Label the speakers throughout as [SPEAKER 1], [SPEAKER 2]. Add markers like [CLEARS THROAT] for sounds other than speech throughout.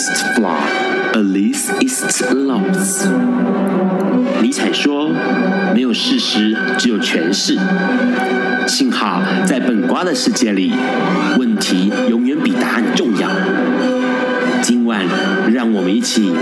[SPEAKER 1] ist flawed, Alice ist lost。尼采说：“没有事实，只有诠释。”幸好在本瓜的世界里，问题永远比答案重要。今晚，让我们一起。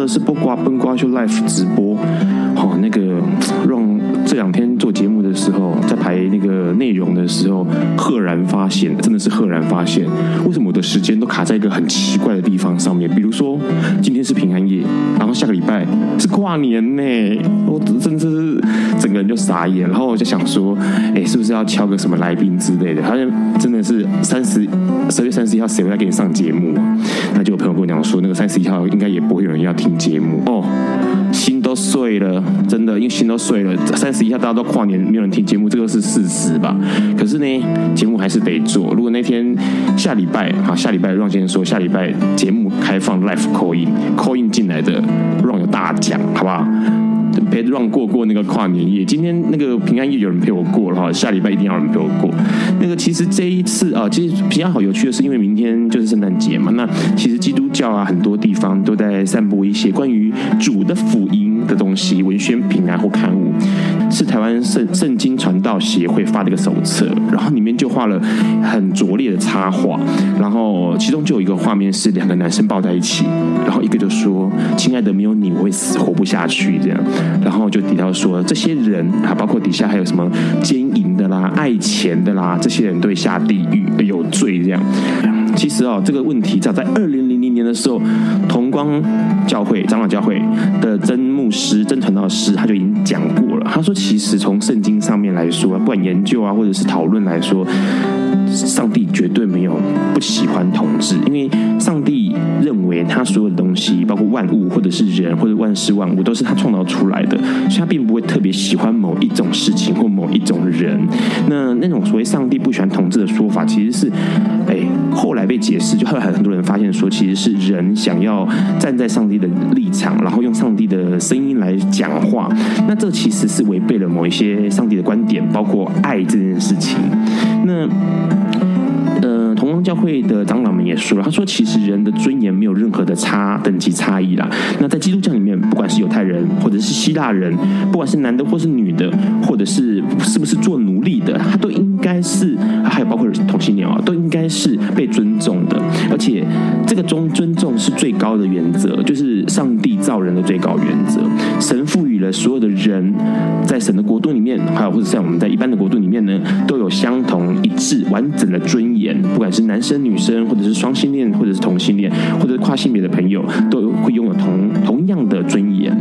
[SPEAKER 2] 的是不瓜奔瓜秀 Live 直播。哦，那个让这两天做节目的时候，在排那个内容的时候，赫然发现，真的是赫然发现，为什么我的时间都卡在一个很奇怪的地方上面？比如说，今天是平安夜，然后下个礼拜是跨年呢，我真的是整个人就傻眼，然后我就想说，哎，是不是要敲个什么来宾之类的？好像真的是三十十月三十一号谁会来给你上节目？那就有朋友跟我讲说，那个三十一号应该也不会有人要听节目哦。心都碎了，真的，因为心都碎了。三十一号大家都跨年，没有人听节目，这个是事实吧？可是呢，节目还是得做。如果那天下礼拜，好，下礼拜让先生说，下礼拜节目开放 live call in，call in 进来的让有大奖，好不好？陪让过过那个跨年夜，今天那个平安夜有人陪我过了哈，下礼拜一定要有人陪我过。那个其实这一次啊，其实平安好有趣的是，因为明天就是圣诞节嘛，那其实基督教啊很多地方都在散布一些关于主的福音的东西，文宣品啊或刊物，是台湾圣圣经传道协会发的一个手册，然后里面就画了很拙劣的插画，然后其中就有一个画面是两个男生抱在一起，然后一个就说：“亲爱的，没有你我会死活不下去。”这样。然后就提到说，这些人啊，包括底下还有什么奸淫的啦、爱钱的啦，这些人都会下地狱，有罪这样。其实哦，这个问题早在二零零年的时候，同光教会长老教会的真牧师、真传道师他就已经讲过了。他说，其实从圣经上面来说，不管研究啊，或者是讨论来说，上帝绝对没有不喜欢同志，因为上帝认为他所有的东西，包括万物，或者是人，或者万事万物，都是他创造出来的，所以他并不会特别喜欢某一种事情或某一种人。那那种所谓上帝不喜欢同志的说法，其实是，哎，后来被解释，就后来很多人发现说，其实是人想要站在上帝的立场，然后用上帝的声音来讲话。那这其实是违背了某一些上帝的观点，包括爱这件事情。那。呃，同光教会的长老们也说了，他说其实人的尊严没有任何的差等级差异啦。那在基督教里面，不管是犹太人或者是希腊人，不管是男的或是女的，或者是是不是做奴隶的，他都应该是，还包括同性恋啊，都应该是被尊重的。而且这个中尊重是最高的原则，就是上帝造人的最高原则。神赋予了所有的人，在神的国度里面，还有或者像我们在一般的国度里面呢，都有相同一致完整的尊严。不管是男生女生，或者是双性恋，或者是同性恋，或者是跨性别的朋友，都会拥有同同样的尊严。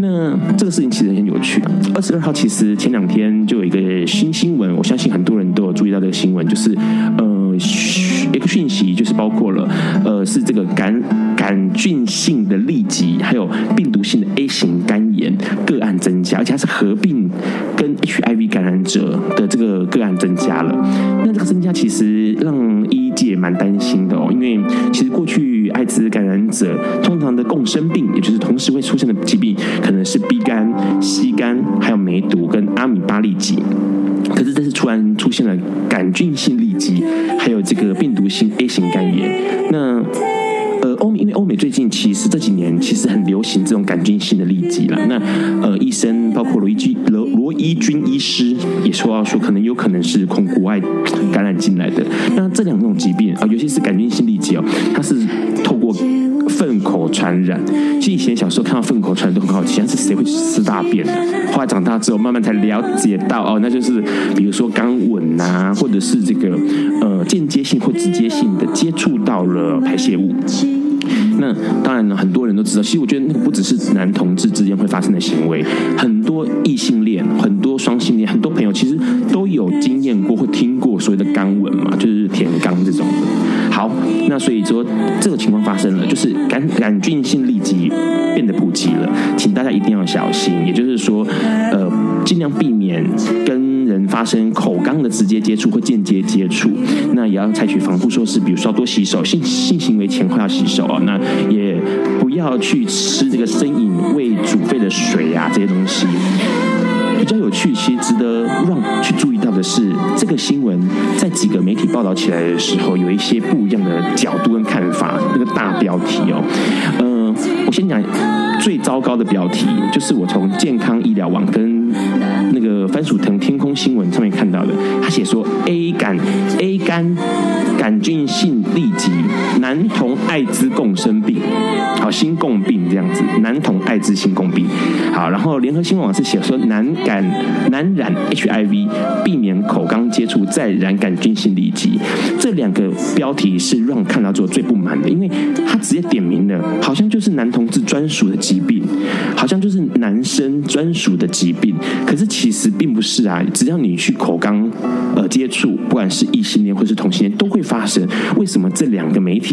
[SPEAKER 2] 那这个事情其实很有趣。二十二号其实前两天就有一个新新闻，我相信很多人注意到这个新闻，就是呃，一个讯息，就是包括了呃，是这个感杆菌性的痢疾，还有病毒性的 A 型肝炎个案增加，而且它是合并跟 HIV 感染者的这个个案增加了。那这个增加其实让医也蛮担心的哦，因为其实过去艾滋感染者通常的共生病，也就是同时会出现的疾病，可能是 B 肝、C 肝，还有梅毒跟阿米巴痢疾。可是这次突然出现了杆菌性痢疾，还有这个病毒性 A 型肝炎。那呃，欧美因为欧美最近其实这几年其实很流行这种杆菌性的痢疾了。那呃，医生包括罗伊军罗罗伊军医师也说到说，可能有可能是从国外感染进来的。那这两种疾病啊，尤其是杆菌性痢疾哦，它是透过传染。其实以前小时候看到粪口传染都很好奇，但是谁会吃大便呢？后来长大之后，慢慢才了解到哦，那就是比如说肛吻呐，或者是这个呃间接性或直接性的接触到了排泄物。那当然呢，很多人都知道。其实我觉得那个不只是男同志之间会发生的行为，很多异性恋、很多双性恋、很多朋友其实都有经验过或听过所谓的肛吻嘛，就是舔肛这种。好，那所以说这个情况发生了，就是杆杆菌性痢疾变得普及了，请大家一定要小心。也就是说，呃，尽量避免跟人发生口肛的直接接触或间接接触，那也要采取防护措施，比如说多洗手，性性行为前后要洗手啊。那也不要去吃这个生饮未煮沸的水啊，这些东西。比较有趣，其实值得让去注意到的是，这个新闻在几个媒体报道起来的时候，有一些不一样的角度跟看法。那个大标题哦，嗯、呃，我先讲最糟糕的标题，就是我从健康医疗网跟那个番薯藤天空新闻上面看到的，他写说 A 肝 A 肝杆菌性痢疾，男童艾滋共生病，好，新共病这样子，男童艾滋新共病，好，然后联合新闻网是写说男感男染 HIV，避免口肛接触再染杆菌性痢疾，这两个标题是让我看到之后最不满的，因为他直接点名了，好像就是男同志专属的疾病，好像就是男生专属的疾病。可是其实并不是啊，只要你去口肛呃接触，不管是异性恋或是同性恋都会发生。为什么这两个媒体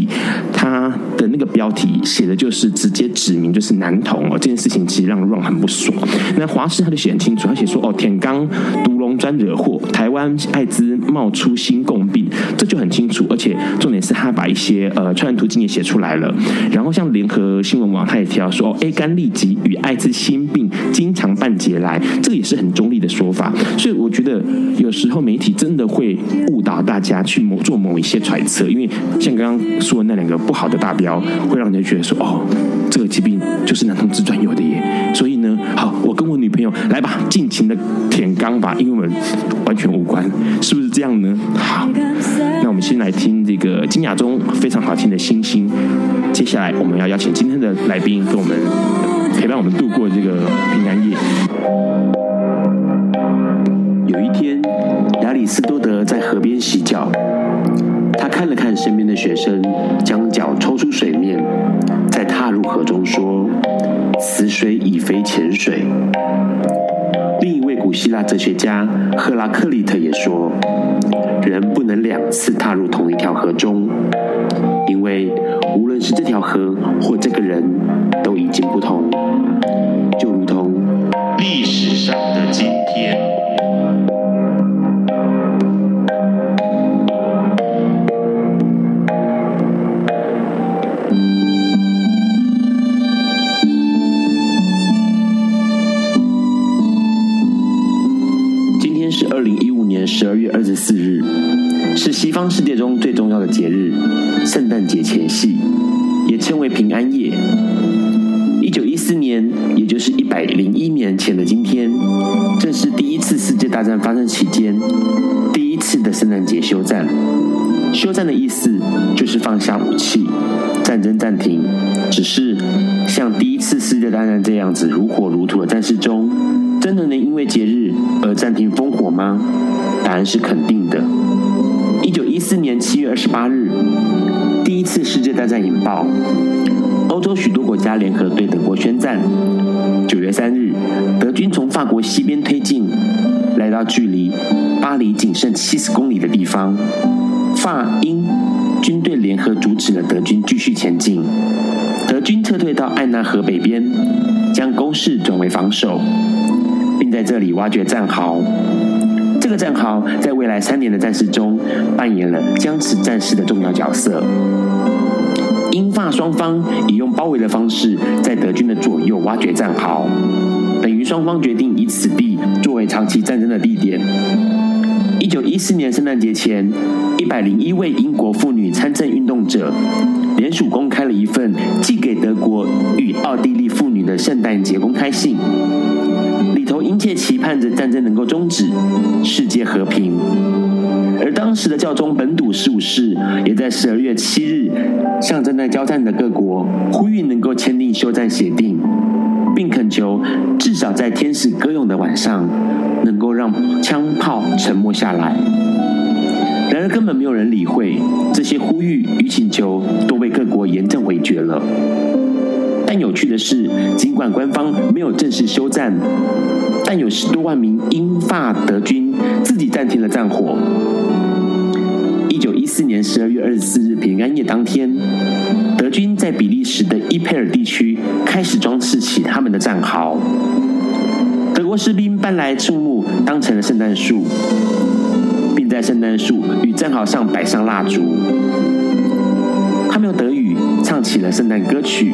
[SPEAKER 2] 它的那个标题写的就是直接指明就是男同哦？这件事情其实让 Ron 很不爽。那华视他就写很清楚，他写说哦，舔肛毒龙专惹祸，台湾艾滋冒出新共病，这就很清楚。而且重点是他把一些呃传染途径也写出来了。然后像联合新闻网他也提到说哦，A 肝痢疾与艾滋新病经常半截来。这个也是很中立的说法，所以我觉得有时候媒体真的会误导大家去某做某一些揣测，因为像刚刚说那两个不好的大标，会让人觉得说哦，这个疾病就是男同志专有的耶。所以呢，好，我跟我女朋友来吧，尽情的舔肛吧，因为我们完全无关，是不是这样呢？好，那我们先来听这个金雅中非常好听的《星星》，接下来我们要邀请今天的来宾跟我们陪伴我们度过这个平安夜。
[SPEAKER 1] 有一天，亚里斯多德在河边洗脚，身边的学生，将脚抽出水面，再踏入河中，说：“此水已非浅水。”另一位古希腊哲学家赫拉克利特也说：“人不能两次踏入同一条河中，因为无论是这条河或这个人，都已经不同，就如同历史当然这样子如火如荼的战事中，真的能因为节日而暂停烽火吗？答案是肯定的。一九一四年七月二十八日，第一次世界大战引爆，欧洲许多国家联合对德国宣战。九月三日，德军从法国西边推进，来到距离巴黎仅剩七十公里的地方，法英军队联合阻止了德军继续前进。均撤退到艾纳河北边，将攻势转为防守，并在这里挖掘战壕。这个战壕在未来三年的战事中扮演了僵持战事的重要角色。英法双方以用包围的方式在德军的左右挖掘战壕，等于双方决定以此地作为长期战争的地点。一九一四年圣诞节前，一百零一位英国妇女参政运动者联署公开了一份寄给德国与奥地利妇女的圣诞节公开信。里头殷切期盼着战争能够终止，世界和平。而当
[SPEAKER 2] 时的教宗本笃十五世也在十二月七日，向正在交战的各国呼吁能够签订休战协定，并恳求至少在天使歌咏的晚上，能够让枪炮沉默下来。然而，根本没有人理会这些呼吁与请求，都被各国严正回绝了。但有趣的是，尽管官方没有正式休战，但有十多万名英法德军自己暂停了战火。一九一四年十二月二十四日平安夜当天，德军在比利时的伊佩尔地区开始装饰起他们的战壕。德国士兵搬来树木当成了圣诞树。在圣诞树与战壕上摆上蜡烛，他们用德语唱起了圣诞歌曲，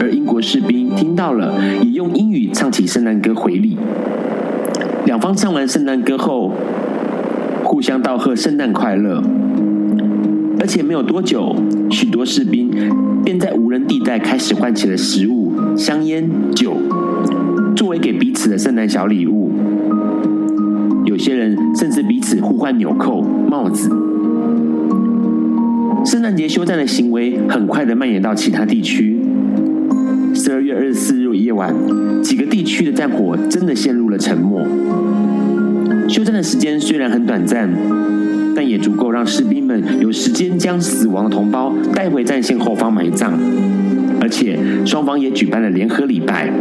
[SPEAKER 2] 而英国士兵听到了，也用英语唱起圣诞歌回礼。两方唱完圣诞歌后，互相道贺圣诞快乐，而且没有多久，许多士兵便在无人地带开始换起了食物、香烟、酒，作为给彼此的圣诞小礼物。有些人甚至彼此互换纽扣、帽子。圣诞节休战的行为很快的蔓延到其他地区。十二月二十四日夜晚，几个地区的战火真的陷入了沉默。休战的时间虽然很短暂，但也足够让士兵们有时间将死亡的同胞带回战线后方埋葬，而且双方也举办了联合礼拜。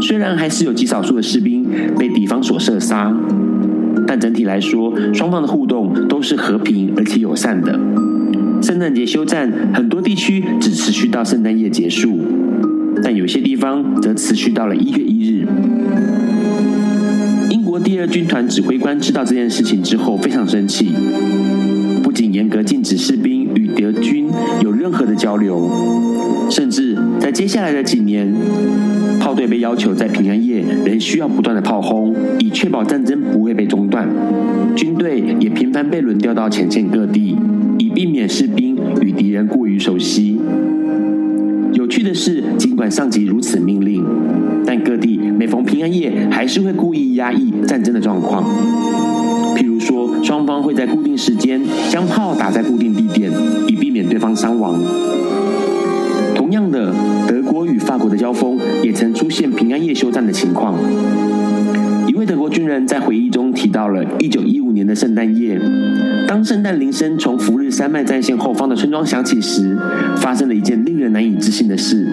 [SPEAKER 2] 虽然还是有极少数的士兵被敌方所射杀，但整体来说，双方的互动都是和平而且友善的。圣诞节休战，很多地区只持续到圣诞夜结束，但有些地方则持续到了一月一日。英国第二军团指挥官知道这件事情之后非常生气，不仅严格禁止士兵与德军有任何的交流，甚至在接下来的几年。炮队被要求在平安夜仍需要不断的炮轰，以确保战争不会被中断。军队也频繁被轮调到前线各地，以避免士兵与敌人过于熟悉。有趣的是，尽管上级如此命令，但各地每逢平安夜还是会故意压抑战争的状况。譬如说，双方会在固定时间将炮打在固定地点，以避免对方伤亡。同样的，德国与法国的交锋也曾出现平安夜休战的情况。一位德国军人在回忆中提到了1915年的圣诞夜，当圣诞铃声从福日山脉战线后方的村庄响起时，发生了一件令人难以置信的事：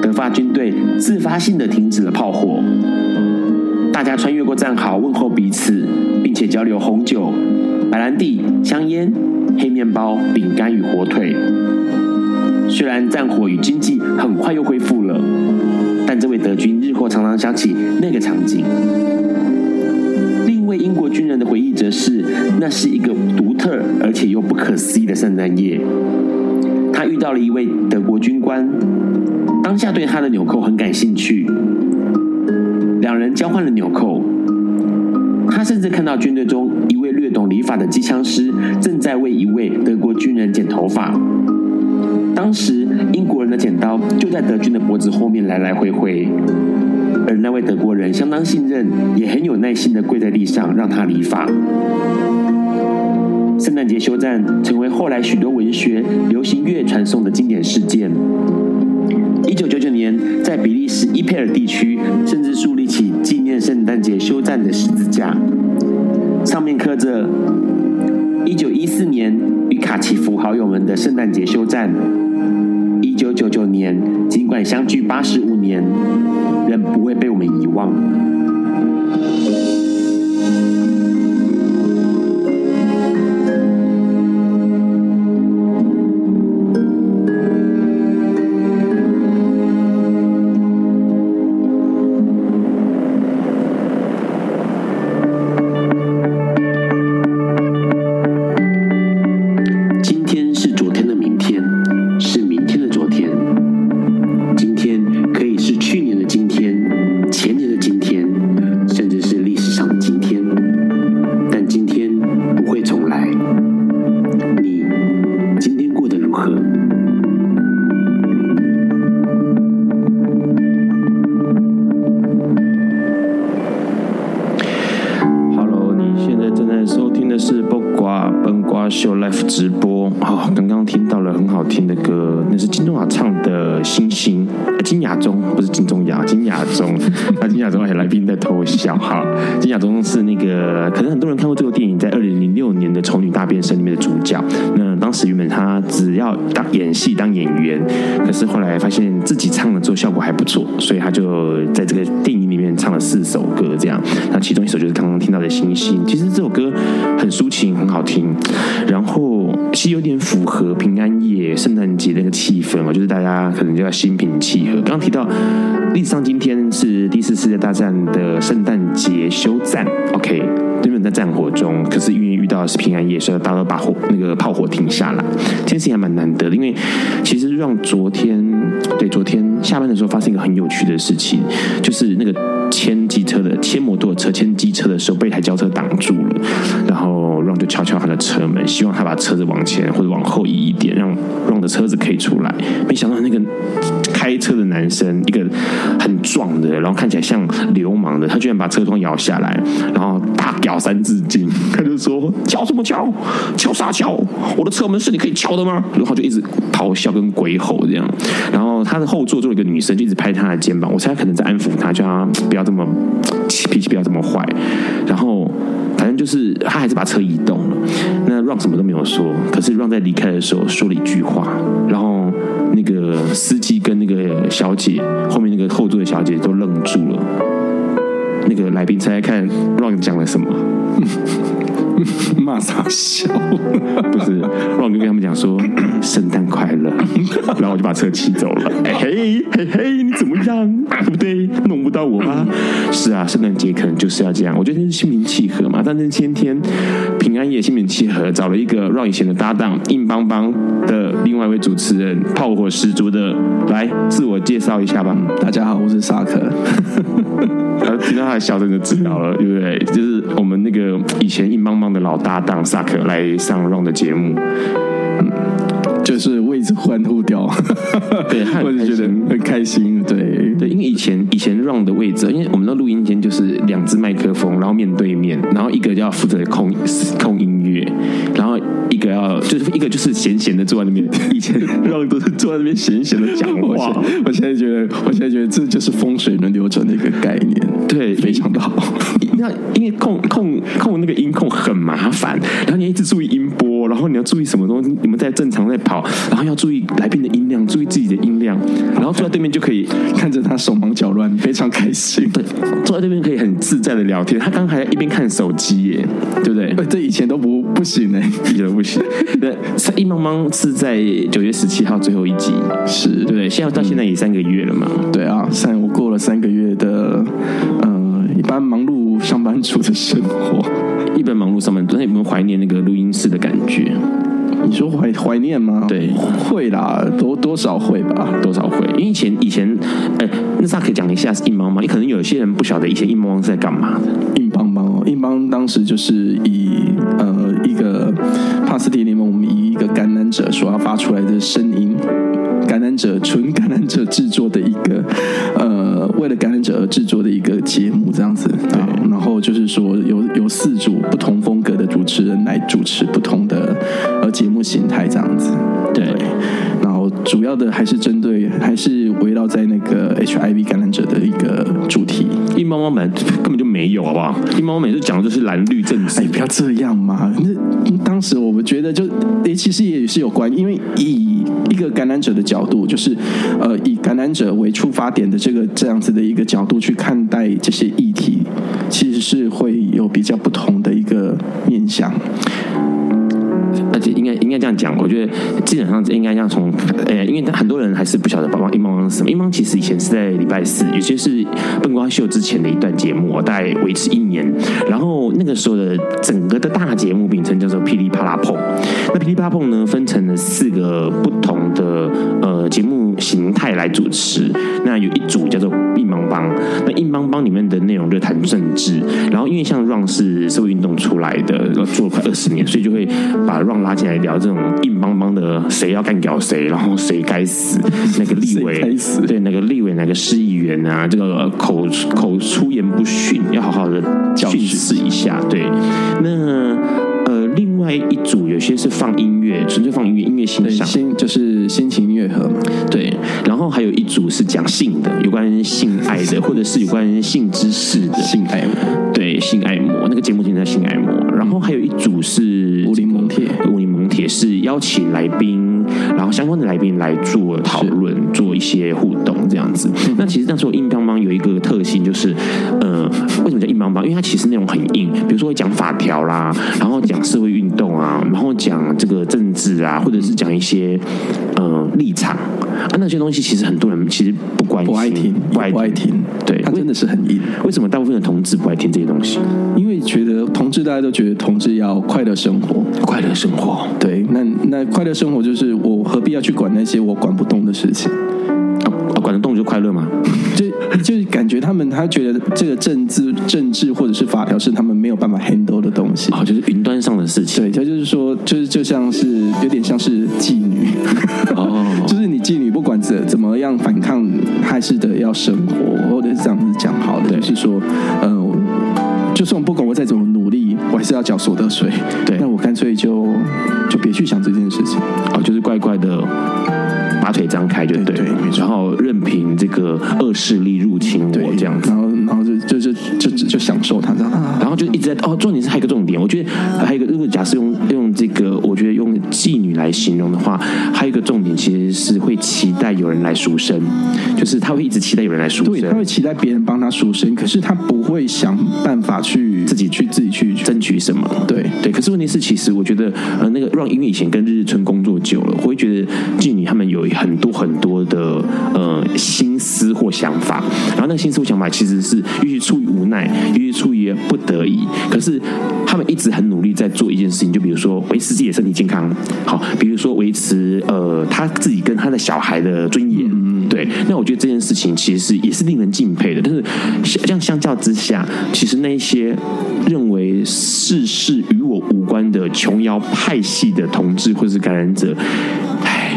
[SPEAKER 2] 德法军队自发性的停止了炮火，大家穿越过战壕问候彼此，并且交流红酒、白兰地、香烟、黑面包、饼干与火腿。虽然战火与经济很快又恢复了，但这位德军日后常常想起那个场景。另一位英国军人的回忆则是，那是一个独特而且又不可思议的圣诞夜。他遇到了一位德国军官，当下对他的纽扣很感兴趣，两人交换了纽扣。他甚至看到军队中一位略懂礼法的机枪师正在为一位德国军人剪头发。当时，英国人的剪刀就在德军的脖子后面来来回回，而那位德国人相当信任，也很有耐心地跪在地上让他理发。圣诞节休战成为后来许多文学、流行乐传颂的经典事件。一九九九年，在比利时伊佩尔地区，甚至树立起纪念圣诞节休战的十字架，上面刻着“一九一四年与卡奇夫好友们的圣诞节休战”。一九九九年，尽管相距八十五年，仍不会被我们遗忘。有趣的事情，就是那个牵机车的牵摩托车牵机车的时候被一台轿车挡住了，然后让就敲敲他的车门，希望他把车子往前或者往后移一点，让让的车子可以出来。没想到那个开车的男生，一个很壮的，然后看起来像流氓的，他居然把车窗摇下来，然后大屌三字经，他就说：“敲什么敲？敲啥敲？我的车门是你可以敲的吗？”然后就一直咆哮跟鬼吼这样。然后他的后座坐了一个女生，就一直拍他的肩膀，我猜他可能在安抚他，叫他不要这么脾气不要这么坏。然后。反正就是他还是把车移动了，那让什么都没有说，可是让在离开的时候说了一句话，然后那个司机跟那个小姐后面那个后座的小姐都愣住了。那个来宾猜猜看 Ron 讲了什么？[LAUGHS]
[SPEAKER 3] 骂傻笑？
[SPEAKER 2] 不是，Ron 就跟他们讲说 [CLEARS THROAT] 圣诞快乐，[LAUGHS] 然后我就把车骑走了。嘿嘿嘿，你怎么样？对不对？弄不到我吗？是啊，圣诞节可能就是要这样。我觉得是心平气和嘛。但是今天平安夜心平气和，找了一个 Ron 以前的搭档，硬邦邦的另外一位主持人，炮火十足的来自我介绍一下吧。
[SPEAKER 3] 大家好，我是萨克。[LAUGHS]
[SPEAKER 2] 听到他的笑声就知道了，对不对？就是我们那个以前硬邦邦的老搭档萨克来上 Ron 的节目，
[SPEAKER 3] 嗯，就是为之欢呼掉，
[SPEAKER 2] 对，[LAUGHS]
[SPEAKER 3] 我就觉得很开心，对。
[SPEAKER 2] 对，因为以前以前 Ron 的位置，因为我们的录音间就是两只麦克风，然后面对面，然后一个就要负责控控音乐，然后一个要就是一个就是闲闲的坐在那边，[LAUGHS] 以前 Ron 都是坐在那边闲闲的讲话，[LAUGHS]
[SPEAKER 3] 我现在觉得我现在觉得这就是风水轮流转的一个概念，
[SPEAKER 2] 对，
[SPEAKER 3] 非常的好。
[SPEAKER 2] 那因为控控控那个音控很直注意音波，然后你要注意什么东西，你们在正常在跑，然后要注意来宾的音量，注意自己的音量，然后坐在对面就可以
[SPEAKER 3] 看着他手忙脚乱，非常开心。
[SPEAKER 2] 对，坐在对面可以很自在的聊天。他刚刚还一边看手机耶，对不对？
[SPEAKER 3] 这以前都不不行呢，
[SPEAKER 2] 以前都不行。对，一茫茫是在九月十七号最后一集，
[SPEAKER 3] 是对不
[SPEAKER 2] 对？现在到现在也三个月了嘛？
[SPEAKER 3] 对啊，三我过了三个月的，呃，一般忙碌。上班族的生活，
[SPEAKER 2] 一般忙碌上班族，那有没有怀念那个录音室的感觉？
[SPEAKER 3] 你说怀怀念吗？
[SPEAKER 2] 对，
[SPEAKER 3] 会啦，多多少会吧，
[SPEAKER 2] 多少会。因为以前以前，哎，那啥可以讲一下是硬邦邦？你可能有些人不晓得以前硬邦邦是在干嘛的。
[SPEAKER 3] 硬邦邦哦，硬邦当时就是以呃一个帕斯蒂联盟，我们以一个感染者所要发出来的声音，感染者纯感染者制作的一个呃为了感染者而制作的一个节目，这样子。对，就是说有有四组不同风格的主持人来主持不同的呃节目形态，这样子。
[SPEAKER 2] 对，
[SPEAKER 3] 然后主要的还是针对，还是围绕在那个 HIV 感染者的一个主题。
[SPEAKER 2] 一猫猫本来根本就没有，好不好？一猫猫每次讲的就是蓝绿政治。
[SPEAKER 3] 哎，不要这样嘛！那当时我们觉得就，诶，其实也是有关，因为以一个感染者的角度，就是呃，以感染者为出发点的这个这样子的一个角度去看待这些议题，其实是会有比较不同的一个面向。
[SPEAKER 2] 而且应该应该这样讲，我觉得基本上应该要从，呃，因为很多人还是不晓得帮帮硬邦邦是什么。硬邦其实以前是在礼拜四，有些是笨瓜秀之前的一段节目，大概维持一年。然后那个时候的整个的大节目名称叫做噼里啪啦碰。那噼里啪啦碰呢，分成了四个不同的呃节目形态来主持。那有一组叫做硬邦邦，那硬邦邦里面的内容就谈政治。然后因为像 Ron 是社会运动出来的，然后做了快二十年，所以就会把 Ron 拉进来聊这种硬邦邦的谁要干掉谁，然后谁该死，那个立委对那个立委那个市议员啊，这个口口出言不逊，要好好的训斥一下。对，那呃，另外一组有些是放音乐，纯粹放音乐，音乐欣赏，
[SPEAKER 3] 心就是心情乐盒。
[SPEAKER 2] 对，然后还有一组是讲性的，有关性爱的，[LAUGHS] 或者是有关性知识的
[SPEAKER 3] 性爱魔。
[SPEAKER 2] 对，性爱魔那个节目叫做性爱魔。然后还有一组是
[SPEAKER 3] 武林盟铁，
[SPEAKER 2] 武林盟铁也是邀请来宾，然后相关的来宾来做讨论，做一些互动这样子。那其实那时候硬邦邦有一个特性，就是呃，为什么叫硬邦邦？因为它其实内容很硬，比如说会讲法条啦，然后讲社会运动啊，[LAUGHS] 然后讲这个政治啊，或者是讲一些呃立场啊，那些东西其实很多人其实不关心，
[SPEAKER 3] 不爱听，不爱听。爱听对，它真的是很硬。
[SPEAKER 2] 为什么大部分的同志不爱听这些东西？
[SPEAKER 3] 因为觉得同志，大家都觉得同志要快乐生活，
[SPEAKER 2] 快乐生活。
[SPEAKER 3] 对，那那快乐生活就是我何必要去管那些我管不动的事情？
[SPEAKER 2] 啊，管得动就快乐嘛？[LAUGHS]
[SPEAKER 3] 就就是感觉他们他觉得这个政治政治或者是法条是他们没有办法 handle 的东西，
[SPEAKER 2] 哦，就是云端上的事情。
[SPEAKER 3] 对，他就是说，就是就像是有点像是妓女，[LAUGHS] 哦，[LAUGHS] 就是你妓女不管怎怎么样反抗，还是得要生活，或者是这样子讲好的，是说，嗯、呃，就算不管我再怎么是要缴所得税。
[SPEAKER 2] 对，
[SPEAKER 3] 那我干脆就就别去想这件事情，
[SPEAKER 2] 哦，就是怪怪的。把腿张开就对，对，然后任凭这个恶势力入侵我这样子，
[SPEAKER 3] 然后然后就就就就就，就享受它这样，
[SPEAKER 2] 然后就一直在哦，重点是还有一个重点，我觉得还有一个，如果假设用用这个，我觉得用妓女来形容的话，还有一个重点其实是会期待有人来赎身，就是他会一直期待有人来赎身，
[SPEAKER 3] 对，他会期待别人帮他赎身，可是他不会想办法去自己去自己去
[SPEAKER 2] 争取什么，
[SPEAKER 3] 对。对，
[SPEAKER 2] 可是问题是，其实我觉得呃，那个让因为以前跟日日春工作久了，我会觉得妓女他们有。很多很多的呃心思或想法，然后那个心思或想法其实是也许出于无奈，也许出于不得已，可是他们一直很努力在做一件事情，就比如说维持自己的身体健康，好，比如说维持呃他自己跟他的小孩的尊严，嗯，对。那我觉得这件事情其实也是令人敬佩的，但是这样相较之下，其实那些认为世事与我无关的琼瑶派系的同志或是感染者。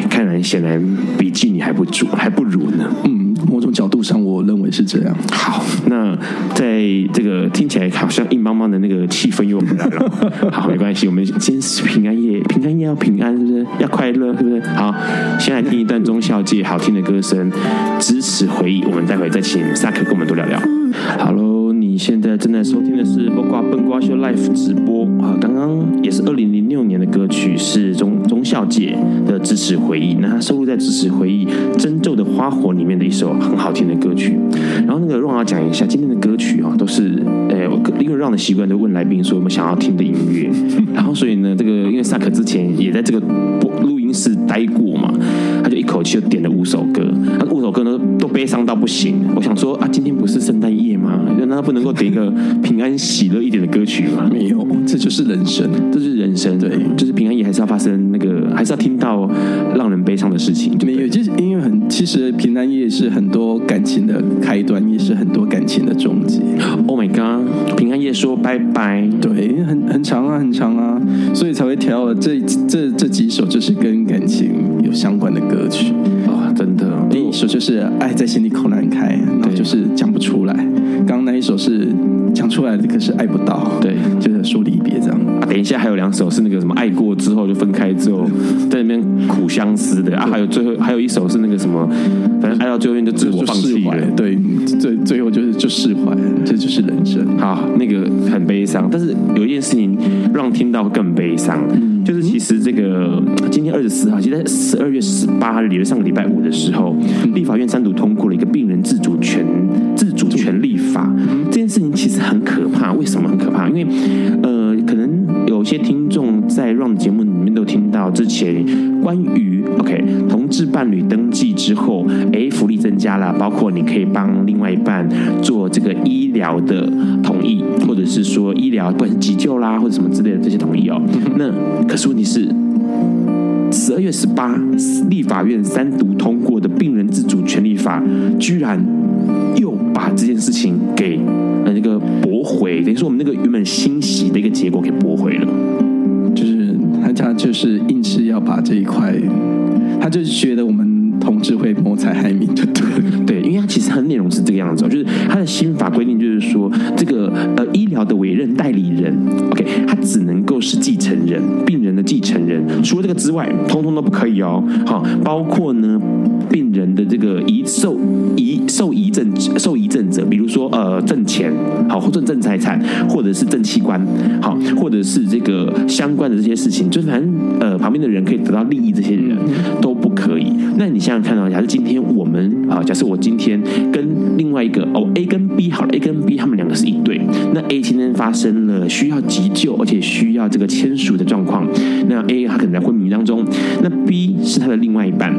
[SPEAKER 2] 看来显然比妓女还不足，还不如呢。
[SPEAKER 3] 嗯，某种角度上，我认为是这样。
[SPEAKER 2] 好，那在这个听起来好像硬邦邦的那个气氛又回来了。[LAUGHS] 好，没关系，我们今天是平安夜，平安夜要平安，是不是？要快乐，是不是？好，先来听一段忠孝节好听的歌声，支持回忆。我们待会再请萨克跟我们多聊聊。好喽。现在正在收听的是《播瓜笨瓜秀》Live 直播啊，刚刚也是二零零六年的歌曲，是忠忠孝节的支持回忆。那它收录在支持回忆《珍重的花火》里面的一首很好听的歌曲。然后那个让我讲一下今天的歌曲啊，都是呃，因为让的习惯都问来宾说有没有想要听的音乐。[LAUGHS] 然后所以呢，这个因为萨克之前也在这个播录音室待过嘛，他就一口气就点了五首歌，那五首歌呢都悲伤到不行。我想说啊，今天不是圣诞夜吗？那他不能够点一个平安喜乐一点的歌曲吗？
[SPEAKER 3] 没有，这就是人生，
[SPEAKER 2] 这就是人生。对，就是平安夜还是要发生那个，还是要听到让人悲伤的事情。
[SPEAKER 3] 没有，就是因为很，其实平安夜是很多感情的开端，也是很多感情的终结。
[SPEAKER 2] Oh my god！平安夜说拜拜，
[SPEAKER 3] 对，很很长啊，很长啊，所以才会挑了这这这几首，就是跟感情有相关的歌曲。
[SPEAKER 2] 哦，真的，
[SPEAKER 3] 第一首就是爱在心里口难开，然后就是讲不出来。刚刚那一首是讲出来的，可是爱不到，
[SPEAKER 2] 对，
[SPEAKER 3] 就是说离别这样。
[SPEAKER 2] 啊，等一下还有两首是那个什么爱过之后就分开之后，在那边苦相思的。啊，还有最后还有一首是那个什么，反正爱到最后就自我放弃了，
[SPEAKER 3] 对，最最后就是就释怀了，这就是人生。
[SPEAKER 2] 好，那个很悲伤，但是有一件事情让听到更悲伤，嗯，就是其实这个今天二十四号，其实在十二月十八日，上个礼拜五的时候，立法院三读通过了一个病人自主权事情其实很可怕，为什么很可怕？因为，呃，可能有些听众在 Run 节目里面都听到之前关于 OK 同志伴侣登记之后，哎，福利增加了，包括你可以帮另外一半做这个医疗的同意，或者是说医疗不管是急救啦或者什么之类的这些同意哦。那可是问题是，十二月十八立法院三读通过的病人自主权利法，居然。又把这件事情给呃那个驳回，等于说我们那个原本欣喜的一个结果给驳回了，
[SPEAKER 3] 就是他家就是硬是要把这一块，他就是觉得我们是会谋财害民，就对
[SPEAKER 2] 对，因为他其实他的内容是这个样子，就是他的新法规定就是说，这个呃医疗的委任代理人，OK，他只能够是继承人，病人的继承人，除了这个之外，通通都不可以哦。好，包括呢，病人的这个遗受遗受遗赠受遗赠者，比如说呃赠钱，好或者赠财产，或者是赠器官，好，或者是这个相关的这些事情，就是反正呃旁边的人可以得到利益，这些人都不可以。那你想想看啊，假设今天我们啊，假设我今天跟另外一个哦 A 跟 B 好了，A 跟 B 他们两个是一对，那 A 今天发生了需要急救，而且需要这个签署的状况，那 A 他可能在昏迷当中，那 B 是他的另外一半，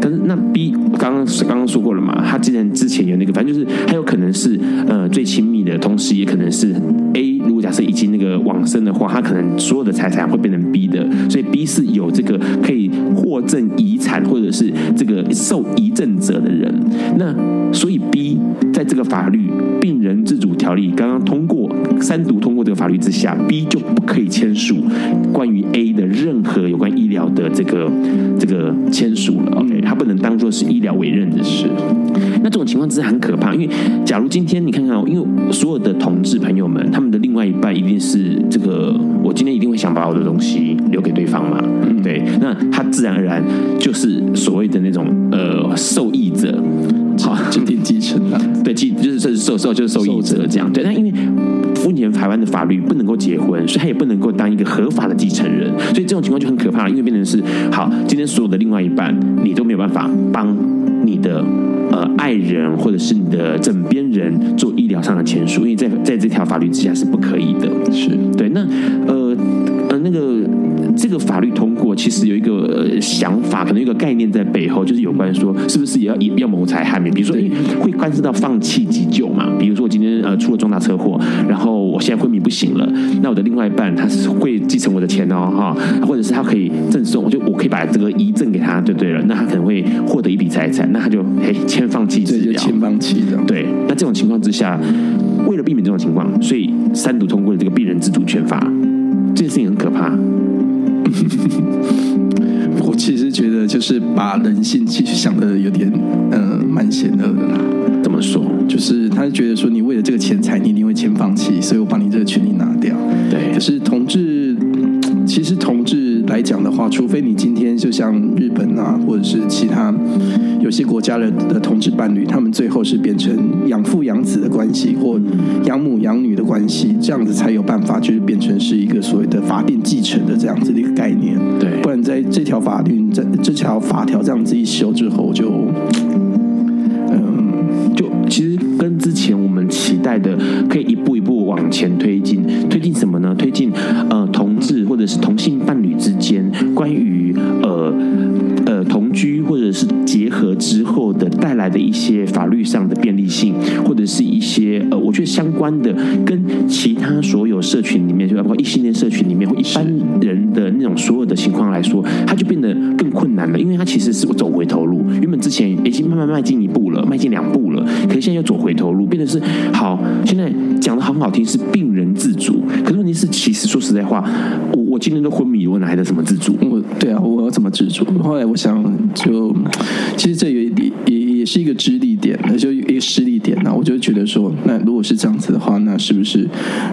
[SPEAKER 2] 可是那 B 刚刚刚刚说过了嘛，他既然之前有那个，反正就是他有可能是呃最亲密的，同时也可能是 A 如果假设已经那个往生的话，他可能所有的财产会变成 B 的，所以 B 是有这个可以获赠遗产或者是这个受遗赠者的人，那所以 B 在这个法律病人自主条例刚刚通过三读通过这个法律之下，B 就不可以签署关于 A 的任何有关医疗的这个这个签署了。OK，他不能当做是医疗委任的事。那这种情况真的很可怕，因为假如今天你看看，因为所有的同志朋友们，他们的另外一半一定是这个，我今天一定会想把我的东西留给对方嘛，对，那他自然而然就是所谓的那种呃受益者。好，
[SPEAKER 3] 就定继承了。[LAUGHS]
[SPEAKER 2] 对，继就是受受就是受益者这样。对，但因为目前台湾的法律不能够结婚，所以他也不能够当一个合法的继承人，所以这种情况就很可怕，因为变成是好，今天所有的另外一半你都没有办法帮你的呃爱人或者是你的枕边人做医疗上的签署，因为在在这条法律之下是不可以的。
[SPEAKER 3] 是
[SPEAKER 2] 对，那呃呃那个。这个法律通过，其实有一个想法，可能有一个概念在背后，就是有关说，是不是也要也要谋财害命？比如说，会关涉到放弃急救嘛？比如说，我今天呃出了重大车祸，然后我现在昏迷不醒了，那我的另外一半他是会继承我的钱哦，哈，或者是他可以赠送，就我可以把这个遗赠给他，对对了，那他可能会获得一笔财产，那他就诶签放弃治疗，
[SPEAKER 3] 签放弃的。
[SPEAKER 2] 对，那这种情况之下，为了避免这种情况，所以三读通过了这个病人自主权法，这件事情很可怕。[LAUGHS]
[SPEAKER 3] 我其实觉得，就是把人性其实想的有点，呃，蛮险恶的啦。
[SPEAKER 2] 怎么说？
[SPEAKER 3] 就是他觉得说，你为了这个钱财，你一定会先放弃，所以我把你这个权利拿掉。
[SPEAKER 2] 对。
[SPEAKER 3] 可是同志，其实同志来讲的话，除非你今天就像日本啊，或者是其他有些国家的的同志伴侣，他们最后是变成养父养子的关系，或养母养女的关系，这样子才有办法，就是变成是一个所谓的法定继承的这样子的一个概念。
[SPEAKER 2] 对，
[SPEAKER 3] 不然在这条法律在这条法条这样子一修之后就，就
[SPEAKER 2] 嗯，就其实跟之前我们期待的，可以一步一步往前推进，推进什么呢？推进呃是同性伴侣之间关于呃。呃，同居或者是结合之后的带来的一些法律上的便利性，或者是一些呃，我觉得相关的跟其他所有社群里面，就包括异性恋社群里面或一般人的那种所有的情况来说，它就变得更困难了，因为它其实是走回头路。原本之前已经慢慢迈进一步了，迈进两步了，可是现在又走回头路，变得是好。现在讲的很好听，是病人自主，可是问题是，其实说实在话，我我今天都昏迷，我哪来的什么自主？
[SPEAKER 3] 我对啊，我要怎么自主？后来我。想就，其实这有一点也也是一个支力点，那就一个施力点呢。我就觉得说，那如果是这样子的话，那是不是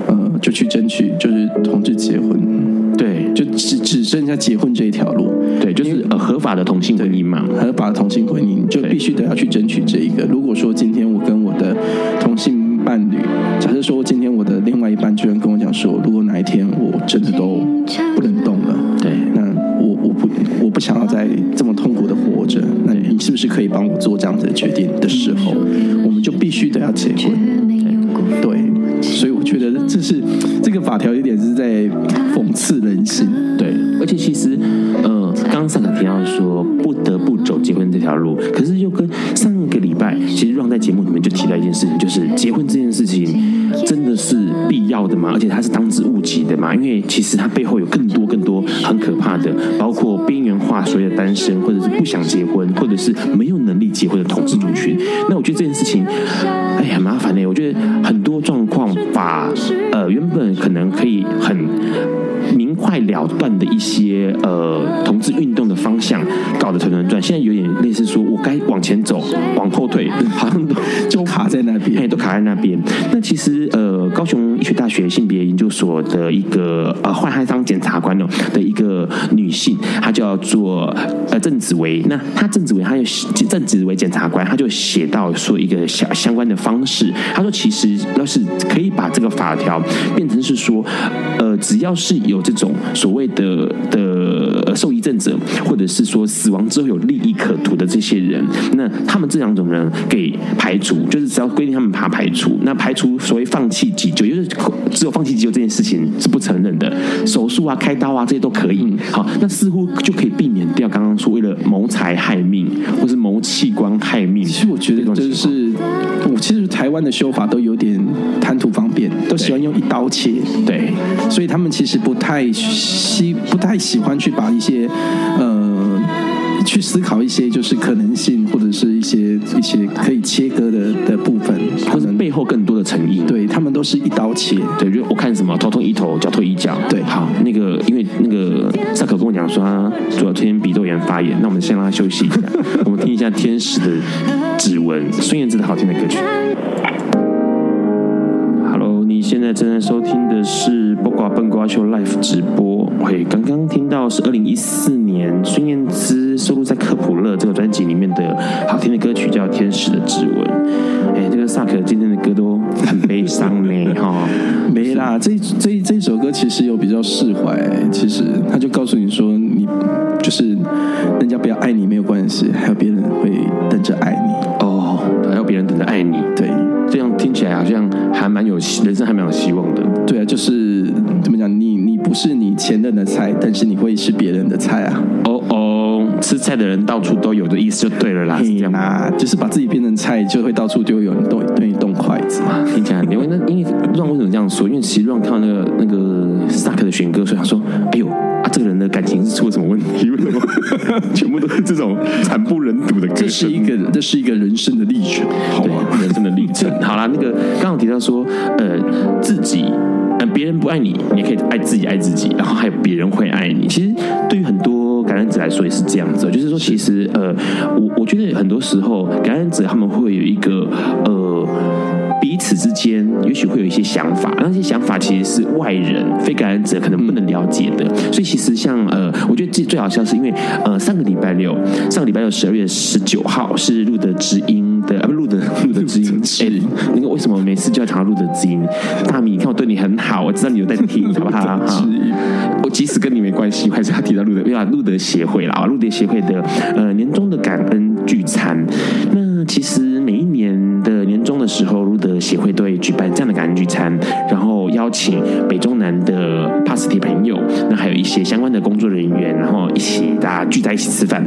[SPEAKER 3] 呃，就去争取就是同志结婚？
[SPEAKER 2] 对，
[SPEAKER 3] 就只只剩下结婚这一条路。
[SPEAKER 2] 对，就是呃合法的同性婚姻嘛，
[SPEAKER 3] 合法的同性婚姻就必须得要去争取这一个。如果说今天我跟我的同性伴侣，假设说今天我的另外一半居然跟我讲说，如果哪一天我真的都不能动了，
[SPEAKER 2] 对，
[SPEAKER 3] 那我我不我不想要再这么痛苦的活着。那你是不是可以帮我做这样子的决定的时候，我们就必须得要结婚。对，所以我觉得这是这个法条有点是在讽刺
[SPEAKER 2] 呃，刚刚萨卡提到说不得不走结婚这条路，可是又跟上个礼拜，其实让在节目里面就提到一件事情，就是结婚这件事情。真的是必要的吗？而且它是当之无急的吗？因为其实它背后有更的一个女性，她叫做呃郑紫薇。那她郑紫薇，她就郑紫薇检察官，她就写到说一个相相关的方式。她说，其实要是可以把这个法条变成是说，呃，只要是有这种所谓的的受益赠者，或者是说死亡之后有利益可图的这些人，那他们这两种人给排除，就是只要规定他们把排除，那排除所谓放弃急救，就是只有放弃急救这件事情是不承认的，手术啊、开刀啊这些都可以。好，那似乎就可以避免掉刚刚说为了谋财害命，或是谋器官害命。
[SPEAKER 3] 其实我觉得就是，我其实台湾的修法都有点贪图方便，都喜欢用一刀切。
[SPEAKER 2] 对，
[SPEAKER 3] 所以他们其实不太喜不太喜欢去把一些呃。去思考一些就是可能性，或者是一些一些可以切割的的部分，
[SPEAKER 2] 或者背后更多的诚意。
[SPEAKER 3] 对，他们都是一刀切。
[SPEAKER 2] 对，就我看什么头痛医头，脚痛医脚。
[SPEAKER 3] 对，
[SPEAKER 2] 好，那个因为那个萨克跟我讲说他主要天天鼻窦炎发炎，那我们先让他休息一下，[LAUGHS] 我们听一下天使的指纹，孙燕姿的好听的歌曲。你现在正在收听的是《八卦笨瓜秀》Live 直播。嘿，刚刚听到是二零一四年孙燕姿收录在《科普勒》这个专辑里面的好听的歌曲，叫《天使的指纹》。哎，这个萨克今天的歌都很悲伤呢，[LAUGHS] 哈，
[SPEAKER 3] 没啦。这这这首歌其实有比较释怀，其实他就告诉你说，你就是人家不要爱你没有关系，还有别人会等着爱你。
[SPEAKER 2] 哦，还有别人等着爱你，
[SPEAKER 3] 对。
[SPEAKER 2] 这样听起来好像还蛮有人生还蛮有希望的。
[SPEAKER 3] 对啊，就是怎么讲？你你不是你前任的菜，但是你会是别人的菜啊！
[SPEAKER 2] 哦哦，吃菜的人到处都有的意思就对了啦。
[SPEAKER 3] 是这样啊，就是把自己变成菜，就会到处就会有人动对你动筷子嘛。
[SPEAKER 2] 听起来因为那因为乱为什么这样说？因为其实乱看到那个那个萨克的选歌，所以他说：“哎呦啊，这个人的感情是出了什么问题？为什么 [LAUGHS] 全部都是这种惨不忍睹的歌？
[SPEAKER 3] 这是一个这是一个人生的历程，好吗？
[SPEAKER 2] 人生的历程。[LAUGHS] 好啦，那个刚刚提到说，呃，自己。”嗯，别人不爱你，你也可以爱自己，爱自己，然后还有别人会爱你。其实对于很多感染者来说也是这样子，就是说，其实呃，我我觉得很多时候感染者他们会有一个呃。彼此之间也许会有一些想法，那些想法其实是外人非感染者可能不能了解的。所以其实像呃，我觉得最最好笑是因为呃，上个礼拜六，上个礼拜六十二月十九号是路德知音的啊，不露德路德知音。哎，那个为什么每次就要讲到露德知音？大米，你看我对你很好，我知道你有在听，好不好？哈，我即使跟你没关系，我还是要提到路德，对吧？露德协会啦，啊，露德协会的呃年终的感恩聚餐。那其实的时候，路德协会都会举办这样的感恩聚餐，然后邀请北中南的帕斯提朋友，那还有一些相关的工作人员，然后一起大家聚在一起吃饭。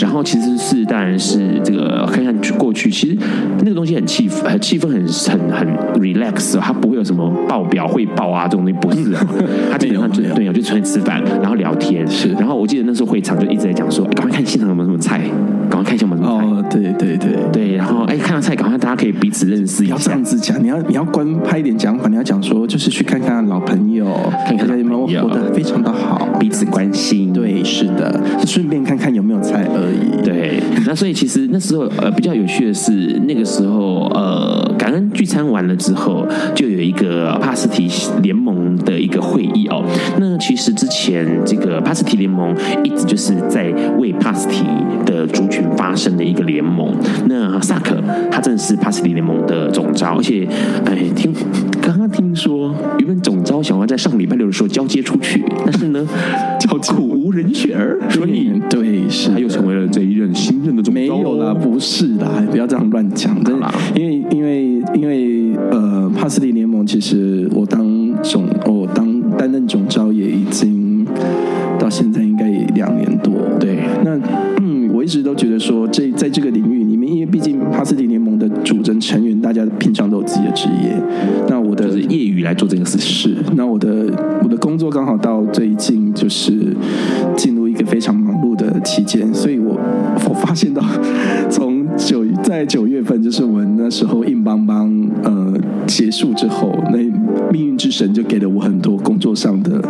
[SPEAKER 2] 然后其实是当然是这个看看过去，其实那个东西很气氛，气氛很很很 relax，它不会有什么报表汇报啊这种东西不是啊，[LAUGHS] 他基本上就对啊，就出去吃饭，然后聊天。是，然后我记得那时候会场就一直在讲说，赶快看现场有没有什么菜，赶快看一下有没有什么菜。
[SPEAKER 3] 哦，对对对
[SPEAKER 2] 对，然后哎看到菜，赶快大家可以彼此认识一下。
[SPEAKER 3] 要这样子讲，你要你要官派一点讲法，你要讲说就是去看看老朋友，看看有没有活得非常的好，
[SPEAKER 2] 彼此关心。
[SPEAKER 3] 对，是的，顺便看看有没有菜而已。
[SPEAKER 2] 对，那所以其实那时候呃比较有趣的是，那个时候呃感恩聚餐完了之后，就有一个帕斯提联盟的一个会议哦。那其实之前这个帕斯提联盟一直就是在为帕斯提的族群发生的一个联盟。那萨克他正是帕斯蒂联盟的总召，而且哎听刚刚听说原本总召想要在上礼拜六的时候交接出去，但是呢 [LAUGHS] 叫苦无人选儿，所以
[SPEAKER 3] 对是
[SPEAKER 2] 他又成为了这一任新任的总召。
[SPEAKER 3] 没有啦，不是啦，不要这样乱讲。真的，因为因为因为呃帕斯蒂联盟其实我当总我当担任总召也已经到现在应该也两年多。对，一直都觉得说这在这个领域里面，因为毕竟帕斯提联盟的组成成员大家平常都有自己的职业，那我的
[SPEAKER 2] 业余来做这个事。
[SPEAKER 3] 那我的我的工作刚好到最近就是进入一个非常忙碌的期间，所以我我发现到从九在九月份，就是我们那时候硬邦邦呃结束之后，那命运之神就给了我很多工作上的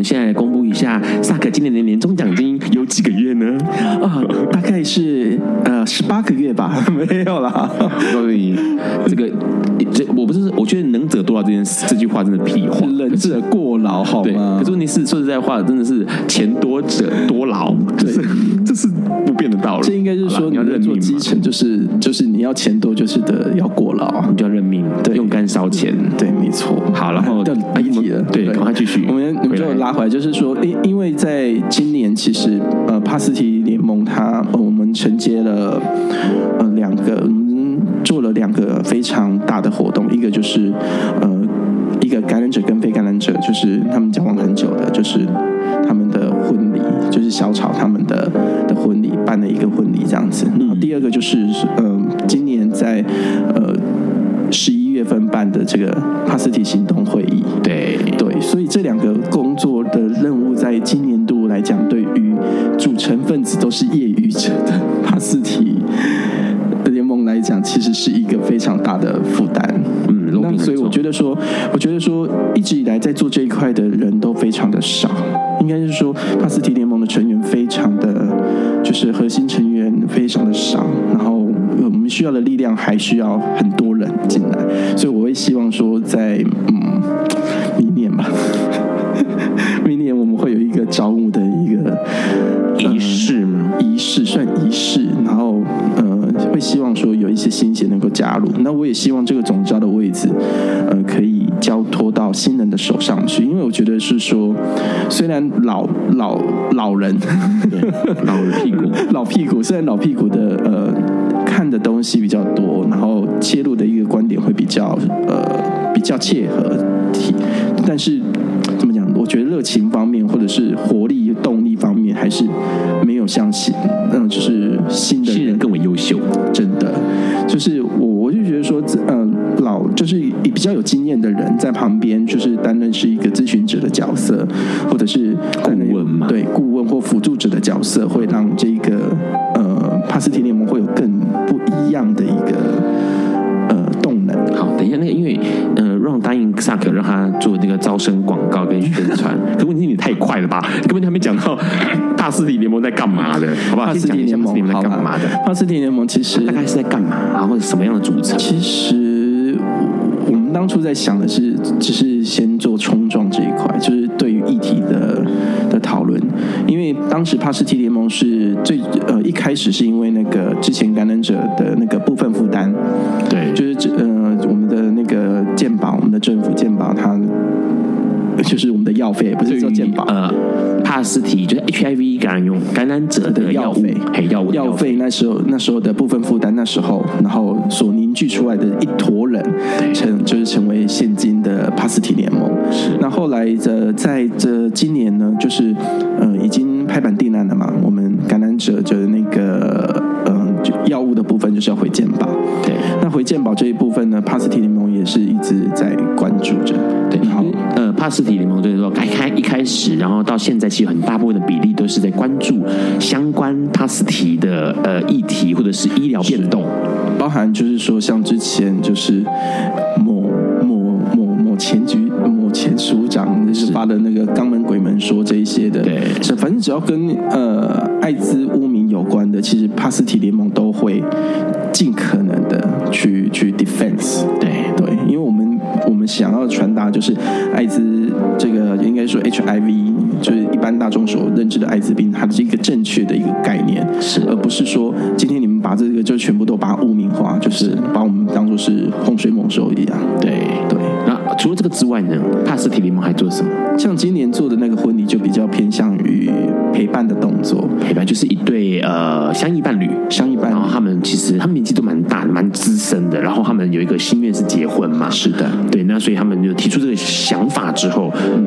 [SPEAKER 2] 们现在来公布一下萨克今年的年终奖金有几个月呢？
[SPEAKER 3] 啊，大概是呃十八个月吧？[LAUGHS] 没有啦。
[SPEAKER 2] 我告诉你，这个这我不是，我觉得能者多劳这件事，这句话真的屁话，
[SPEAKER 3] 能者过劳好吗？
[SPEAKER 2] 可是问题是，说实在话，真的是钱多者多劳，对，这是不变的道理。
[SPEAKER 3] 这应该是说你要认做基层，就是就是你要钱多，就是得要过劳，
[SPEAKER 2] 你就要对，用干烧钱，
[SPEAKER 3] 对，没错。
[SPEAKER 2] 好，然后
[SPEAKER 3] 到离题了，
[SPEAKER 2] 对，赶快继续。
[SPEAKER 3] 我们我们就拉回来，就是说，因因为在今年，其实呃，帕斯提联盟它，我们承接了呃两个，我们做了两个非常大的活动，一个就是呃一个感染者跟非感染者，就是他们交往很久的，就是他们的婚礼，就是小草他们的的婚礼，办了一个婚礼这样子。然后第二个就是呃今年在呃。十一这个帕斯提行动会议，对，说嗯、呃、老就是比较有经验的人在旁边就是担任是一个咨询者的角色，或者是
[SPEAKER 2] 顾问嘛，
[SPEAKER 3] 对顾问或辅助者的角色，会让这个呃帕斯提
[SPEAKER 2] 联吧？根本就还没讲到帕斯提联盟在干嘛的，好不好？
[SPEAKER 3] 帕斯提联盟在干嘛的？帕斯提联盟其实
[SPEAKER 2] 大概是在干嘛，或者什么样的组成？
[SPEAKER 3] 其实我们当初在想的是，只是先做冲撞这一块，就是对于议题的的讨论。因为当时帕斯提联盟是最呃一开始是因为那个之前感染者的那个部分负担，
[SPEAKER 2] 对，
[SPEAKER 3] 就是呃我们的那个健保，我们的政府健保，它就是我们的药费不是做
[SPEAKER 2] 帕斯提就是 HIV 感染用感染者的药费，还有药
[SPEAKER 3] 药费。那时候那时候的部分负担那时候，然后所凝聚出来的一坨人，成就是成为现今的帕斯提联盟。是，那后来的在这今年呢，就是呃已经拍板定案了嘛，我们感染者就是那个药物的部分就是要回健保。
[SPEAKER 2] 对，
[SPEAKER 3] 那回健保这一部分呢，帕斯提联盟
[SPEAKER 2] 然后到现在其实很大部分的比例都是在关注相关帕斯提的呃议题或者是医疗变动，
[SPEAKER 3] 包含就是说像之前就是某某某某前局。某前署长就是发的那个肛门鬼门说这一些的，
[SPEAKER 2] 对，
[SPEAKER 3] 反正只要跟呃艾滋污名有关的，其实帕斯提联盟都会尽可能的去去 defense，
[SPEAKER 2] 对。
[SPEAKER 3] 对，因为我们我们想要传达就是 HIV 就是一般大众所认知的艾滋病，它是一个正确的一个概念，
[SPEAKER 2] 是。
[SPEAKER 3] 而不是说今天你们把这个就全部都把它污名化，就是把我们当做是洪水猛兽一样，
[SPEAKER 2] 对。对。那除了这个之外呢，帕斯提联盟还做什么？
[SPEAKER 3] 像今年做的那个婚礼就比较偏向于陪伴的动作，
[SPEAKER 2] 陪伴就是一对呃相依伴侣，
[SPEAKER 3] 相依伴侣，
[SPEAKER 2] 然后他们其实他们年纪都蛮大的，蛮资深的，然后他们有一个心愿是结婚嘛，
[SPEAKER 3] 是的，
[SPEAKER 2] 对，那所以他们就提出这个想法之后，嗯，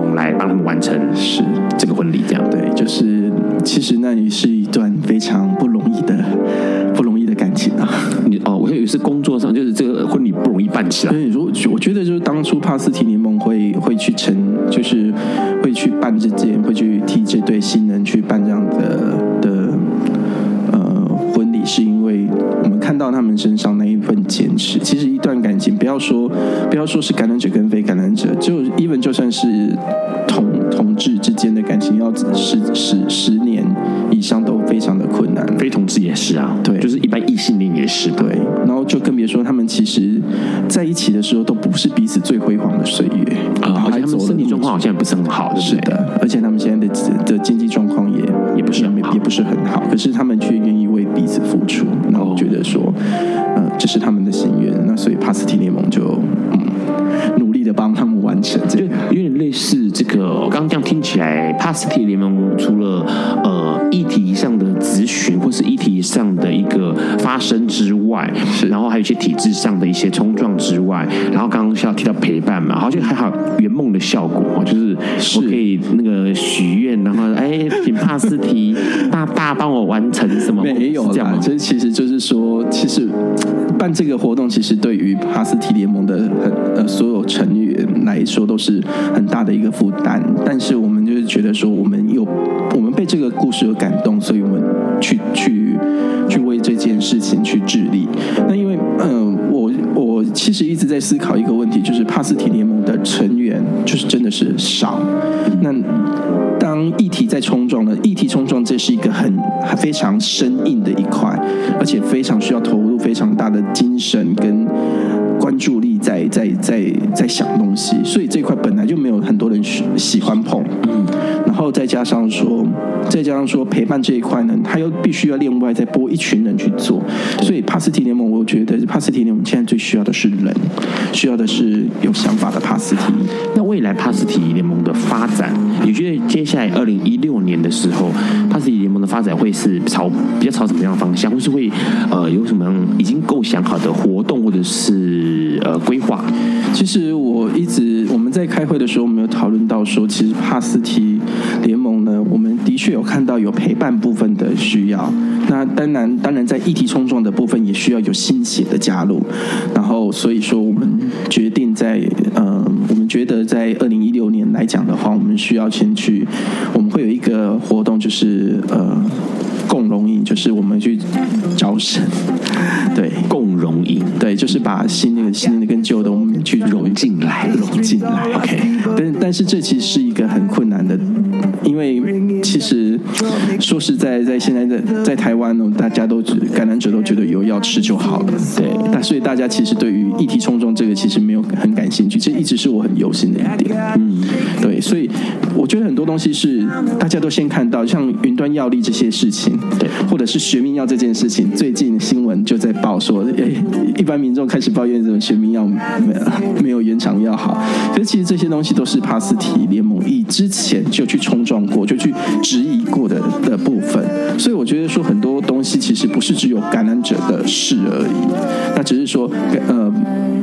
[SPEAKER 3] 之
[SPEAKER 2] 外，是，然后还有一些体制上的一些冲撞之外，然后刚刚需要提到陪伴嘛，好像还好圆梦的效果，就是我可以那个许愿，然后哎，请帕斯提大大帮我完成什么？
[SPEAKER 3] 没有啦，这其实就是说，其实办这个活动，其实对于帕斯提联盟的很呃所有成员来说都是很大的一个负担，但是我们就是觉得说，我们有我们被这个故事有感动，所以我们去去这件事情去致力。那因为嗯、我我其实一直在思考一个问题，就是帕斯提联盟的成员就是真的是少。那当议题在冲撞呢？议题冲撞这是一个很非常生硬的一块，而且非常需要投入非常大的精神跟关注力在在在在想东西，所以这块本来就没有很多人喜喜欢碰。嗯，然后再加上说，再加上说陪伴这一块呢，他又必须要另外再拨一群人去做。所以帕斯提联盟，我觉得帕斯提联盟现在最需要的是人，需要的是有想法的帕斯提。
[SPEAKER 2] 那未来帕斯提联盟的发展，你觉得接下来二零一六年的时候，帕斯提联盟的发展会是朝比较朝什么样的方向，或是会呃有什么样已经构想好的活动，或者是呃规划？
[SPEAKER 3] 其实我一直我们在开会的时候，我们有讨论到说，其实帕斯提联盟呢，我们的确有看到有陪伴部分的需要。那当然，当然在议题冲撞的部分也需要有新血的加入。然后，所以说我们决定在呃，我们觉得在二零一六年来讲的话，我们需要先去，我们会有一个活动，就是呃。共荣营就是我们去招生，
[SPEAKER 2] 对，融营，
[SPEAKER 3] 对，就是把新的、新的跟旧的我们去融进来，融进来。OK，但但是这其实是一个很困难的，因为其实 [LAUGHS] 说实在，在现在在在台湾呢，大家都感染者都觉得有药吃就好了，对。但所以大家其实对于议题冲撞这个其实没有很感兴趣，这一直是我很忧心的一点。嗯，对，所以我觉得很多东西是大家都先看到，像云端药力这些事情。对，或者是学名药这件事情，最近新闻就在报说，哎，一般民众开始抱怨这种学名药没有没有原厂药好。可是其实这些东西都是帕斯提联盟以之前就去冲撞过，就去质疑过的的部分。所以我觉得说很多东西其实不是只有感染者的事而已，那只是说，呃，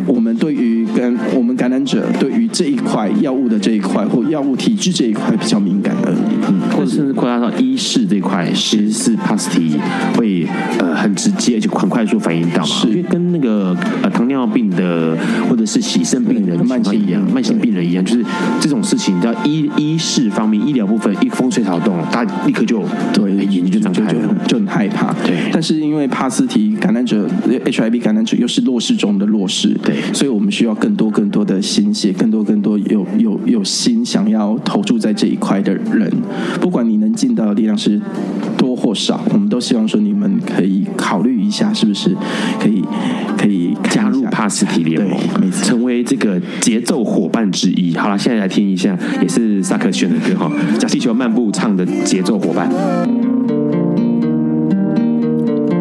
[SPEAKER 3] 我们对于跟我们感染者对于这一块药物的这一块或药物体质这一块比较敏感而已，
[SPEAKER 2] 嗯，或者甚至扩大到医事这块其实是。帕斯提会呃很直接而且很快速反应到嘛，因为跟那个呃糖尿病的或者是洗肾病人慢性一样，慢性病人一样，就是这种事情，你知道医医事方面医疗部分一风吹草动，大家立刻就对眼睛就张开了，
[SPEAKER 3] 就很害怕。对，但是因为帕斯提感染者 HIV 感染者又是弱势中的弱势，对，所以我们需要更多更多的心血，更多更多有有有心想要投注在这一块的人，不管你能尽到的力量是多或少。我们都希望说，你们可以考虑一下，是不是可以可以
[SPEAKER 2] 加入帕斯提联盟，成为这个节奏伙伴之一。好了，现在来听一下，也是萨克选的歌哈，《小气球漫步》唱的节奏伙伴。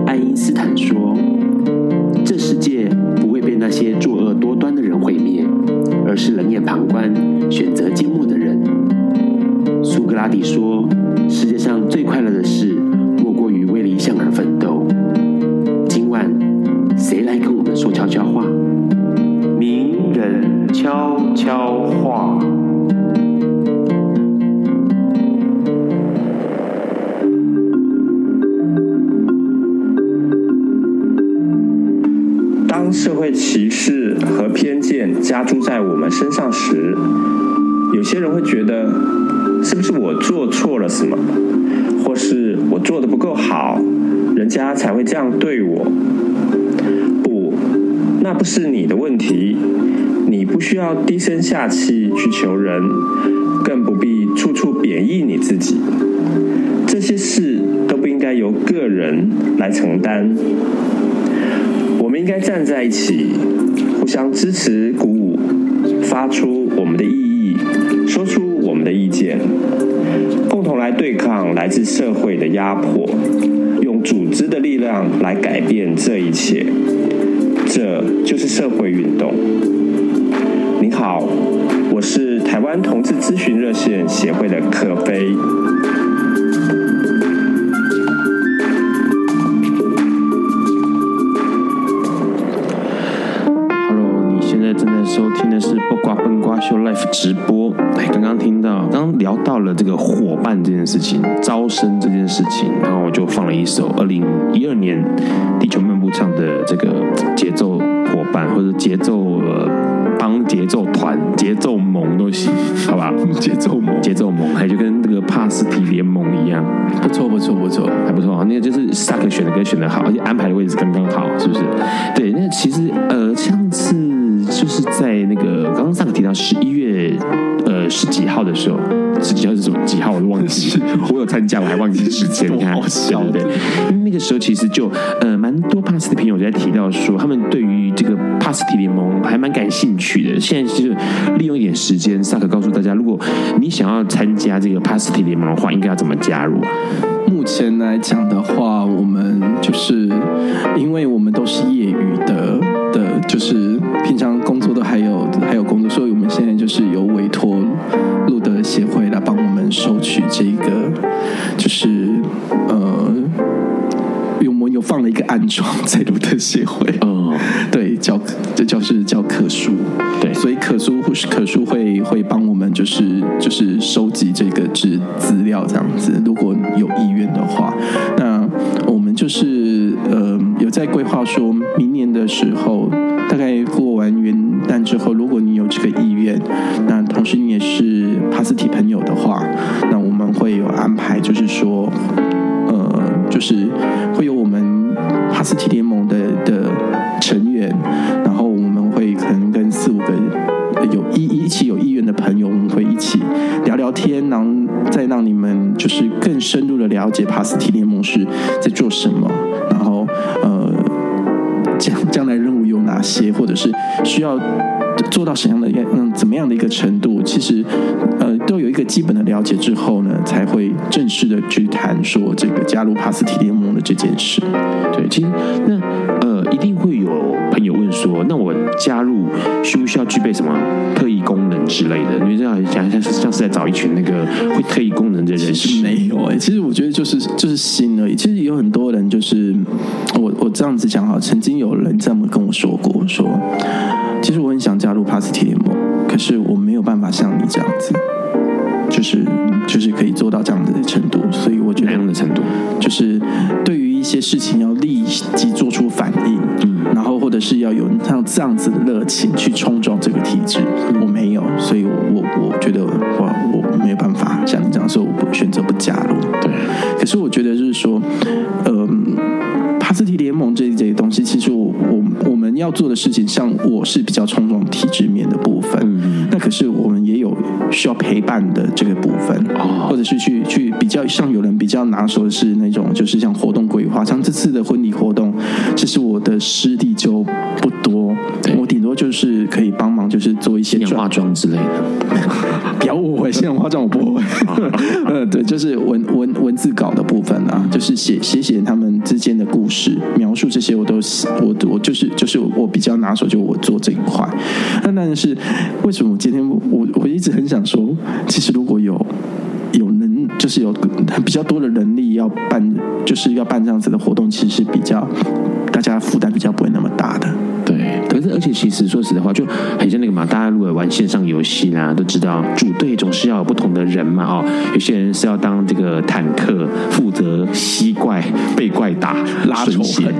[SPEAKER 1] 爱因斯坦说：“低声下气去求人，更不必处处贬抑你自己。这些事都不应该由个人来承担。我们应该站在一起，互相支持、鼓舞，发出我们的意义，说出我们的意见，共同来对抗来自社会的压迫，用组织的力量来改变这一切。这就是社会运动。同志咨询热线协会的可飞。
[SPEAKER 2] 收听的是《不瓜笨瓜秀》Life 直播。哎，刚刚听到，刚刚聊到了这个伙伴这件事情，招生这件事情，然后我就放了一首二零一二年《地球漫步》唱的这个节奏伙伴，或者节奏呃帮节奏团、节奏盟都行，好吧？节奏盟、节奏盟，还就跟那个帕斯提联盟一样，
[SPEAKER 3] 不错，不错，不错，
[SPEAKER 2] 还不错。那个就是萨克选的歌选的好，而且安排的位置刚刚好，是不是？对，那其实呃，上次。就是在那个刚刚萨克提到十一月呃十几号的时候，十几号是什么几号我都忘记，[LAUGHS] 我有参加我还忘记时间，[LAUGHS] 你看，对对对，因为那个时候其实就呃蛮多帕斯的朋友在提到说，他们对于这个帕斯提联盟还蛮感兴趣的。现在就是利用一点时间，萨克告诉大家，如果你想要参加这个帕斯提联盟的话，应该要怎么加入啊？
[SPEAKER 3] 目前来讲的话，我们就是因为我们都是业余的的，就是平常工作都还有还有工作，所以我们现在就是有委托路德协会收取这个，就是呃，我们有放了一个暗装在路德协会，嗯，对，叫这叫是叫可书，对，所以可书或是可书将来任务有。哪些，或者是需要做到什么样的嗯怎么样的一个程度？其实呃都有一个基本的了解之后呢，才会正式的去谈说这个加入帕斯提联盟的这件事。
[SPEAKER 2] 对，其实那呃一定会有朋友问说，那我加入需不需要具备什么特异功能之类的？因为这样想像是像是在找一群那个会特异功能的人士。
[SPEAKER 3] 没有哎，其实我觉得就是就是心而已。其实有很多人就是我我这样子讲哈，曾经有人这么跟我说过。我说，其实我很想加入帕斯提联盟，可是我没有办法像你这样子，就是就是可以做到这样子的程度。所以我觉得
[SPEAKER 2] 这样的程度，
[SPEAKER 3] 就是对于一些事情要立即做出反应，嗯，然后或者是要有像这样子的热情去冲撞这个体制，我没有，所以我我我觉得我我没有办法像你这样说，我不选择不加入。
[SPEAKER 2] 对，
[SPEAKER 3] 可是我觉得就是说，做的事情，像我是比较冲撞体制面的部分，嗯，那可是我们也有需要陪伴的这个部分，哦，或者是去去比较，像有人比较拿手的是那种，就是像活动规划，像这次的婚礼活动，这是我的师其
[SPEAKER 2] 实说实在话，就很像那个嘛，大家如果玩线上游戏啦，都知道组队总是要有不同的人嘛，哦，有些人是要当这个坦克，负责吸怪、被怪打、拉仇恨，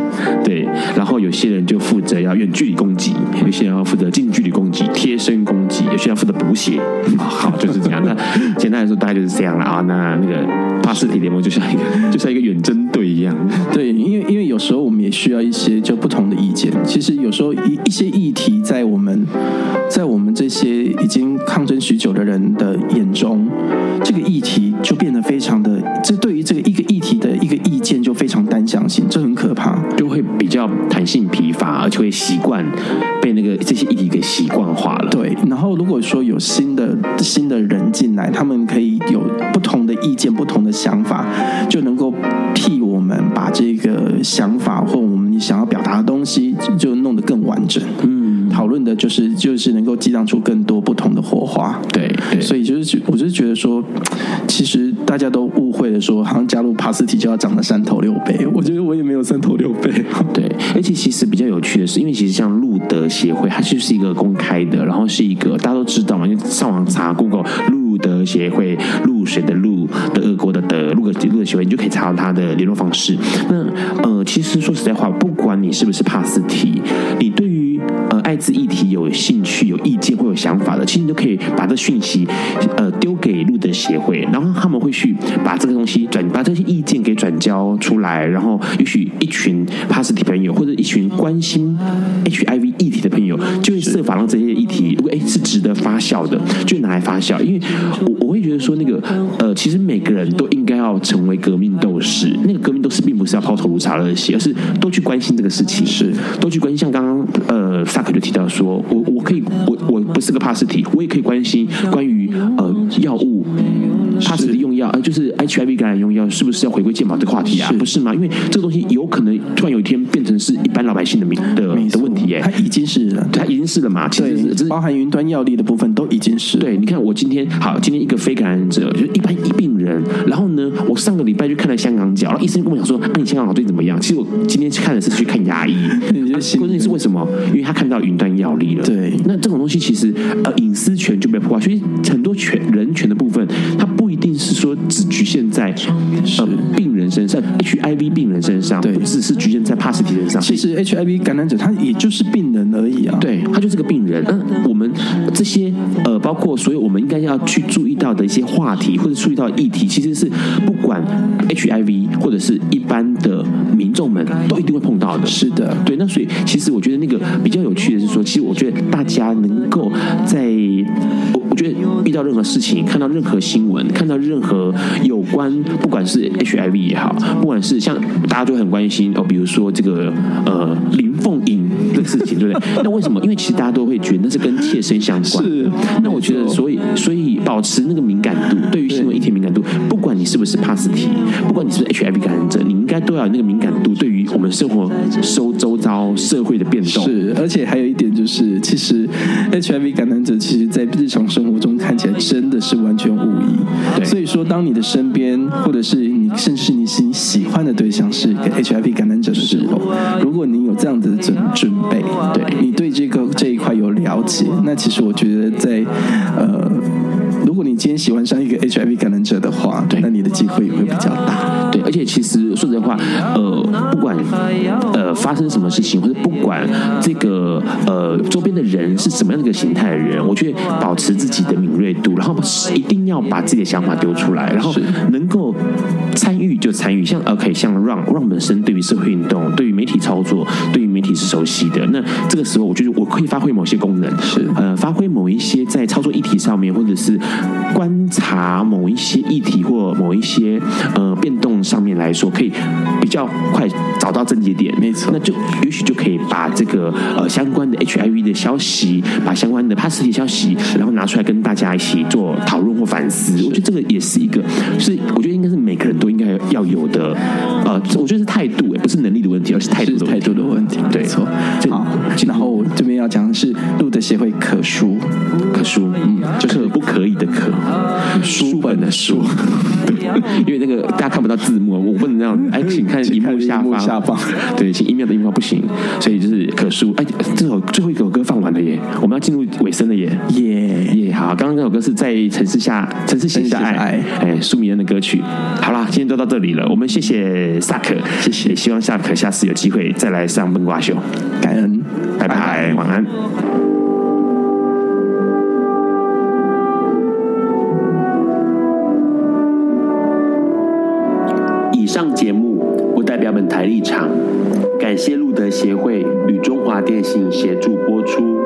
[SPEAKER 2] 对，然后有些人就负责要远距离攻击，有些人要负责近距离攻击、贴身攻击，有需要负责补血，[LAUGHS] 好，就是这样。[LAUGHS] 那简单来说，大概就是这样了啊。那那个帕斯提联盟就像一个，[LAUGHS] 就像一个远征队一样。
[SPEAKER 3] 对，因为因为有时候我们也需要一些就不同的意见。其实有时候一一些议题在我们，在我们这些
[SPEAKER 2] HIV 议题的朋友，就会设法让这些议题，如果哎是值得发酵的，就拿来发酵。因为我我会觉得说，那个呃，其实每个人都应该要成为革命斗士。那个革命斗士并不是要抛头颅洒热血，而是都去关心这个事情，
[SPEAKER 3] 是
[SPEAKER 2] 都去关心。像刚刚呃。萨克就提到说，我我可以，我我不是个帕斯体，我也可以关心关于呃药物，帕斯提用药，呃就是 HIV 感染用药，是不是要回归健保这个话题啊？不是吗？因为这个东西有可能突然有一天变成是一般老百姓的名的的问题耶，
[SPEAKER 3] 它已经是了，
[SPEAKER 2] 它已经是了嘛？其实是
[SPEAKER 3] 包含云端药力的部分都已经是。
[SPEAKER 2] 对，你看我今天好，今天一个非感染者，就是一般一病人，然后呢，我上个礼拜就看了香港脚，然后医生跟我讲说，那、啊、你香港脚最近怎么样？其实我今天看的是去看牙医，[LAUGHS] 关键是为什么？因为他看到云端药力了。
[SPEAKER 3] 对，
[SPEAKER 2] 那这种东西其实呃隐私权就被破坏，所以很多权人权的部分，他不一定是说只局限在呃病人身上，HIV 病人身上，
[SPEAKER 3] 对，
[SPEAKER 2] 不只是局限在帕斯提身上。
[SPEAKER 3] 其实 HIV 感染者他也就是病人而已啊，
[SPEAKER 2] 对，他就是个病人。那我们这些呃，包括所有我们应该要去注意到的一些话题或者注意到的议题，其实是不管 HIV 或者是一般的民众们都一定会碰到的。
[SPEAKER 3] 是的，
[SPEAKER 2] 对。那所以其实我觉得那个比较有趣的是说，其实我觉得大家能够在我我觉得遇到任何事情，看到任何新闻，看到任何有关不管是 HIV 也好，不管是像大家都很关心哦，比如说这个呃林凤营的事情，对不对？[LAUGHS] 那为什么？因为其实大家都会觉得那是跟切身相关。
[SPEAKER 3] 是。
[SPEAKER 2] 那我觉得，所以所以保持那个敏感度，对于新闻议题敏感度，不管你是不是帕斯提，不管你是不是 HIV 感染者，你应该都要有那个敏感度，对于我们生活收周遭社会的变动。
[SPEAKER 3] 是，而且还有一点就是，其实 HIV 感染者其实在日常生活中看起来真的是完全无异。对。所以说，当你的身边或者是你甚至是你是你喜欢的对象是一个 HIV 感染者的时候，如果你有这样子的准准备，对你对这个这一块有了解，那其实我觉得在呃。今天喜欢上一个 HIV 感染者的话，对，那你的机会也会比较大。
[SPEAKER 2] 对，而且其实说实话，呃，不管呃发生什么事情，或者不管这个呃周边的人是什么样的一个形态的人，我觉得保持自己的敏锐度，然后一定要把自己的想法丢出来，然后能够参与就参与。像 OK，像 Ron Ron 本身对于社会运动、对于媒体操作、对于媒体是熟悉的，那这个时候我觉得我可以发挥某些功能，
[SPEAKER 3] 是
[SPEAKER 2] 呃发挥某一些在操作议题上面，或者是。观察某一些议题或某一些呃变动上面来说，可以比较快找到症结点，
[SPEAKER 3] 没错，
[SPEAKER 2] 那就也许就可以把这个呃相关的 HIV 的消息，把相关的帕斯提消息，然后拿出来跟大家一起做讨论或反思。我觉得这个也是一个，是我觉得应该是每个人都应该要有的，呃，我觉得是态度，也不是能力的问题，而是态度的
[SPEAKER 3] 态度的问题。
[SPEAKER 2] 对，没错。
[SPEAKER 3] 好，然后这边要讲的是路德协会可书，
[SPEAKER 2] 可书，嗯，就是不可以的可。书本的书，因为那个大家看不到字幕，我不能这样。哎，请看荧幕下方，下方，对，请 email 的 email 不行，所以就是可书。哎，这首最后一首歌放完了耶，我们要进入尾声了耶，耶。耶。好，刚刚那首歌是在城市下，城市写下爱，哎，舒米恩的歌曲。好啦，今天就到这里了，我们谢谢萨克，谢谢，希望萨克下次有机会再来上笨瓜秀，
[SPEAKER 3] 感恩，
[SPEAKER 2] 台立场，感谢路德协会与中华电信协助播出。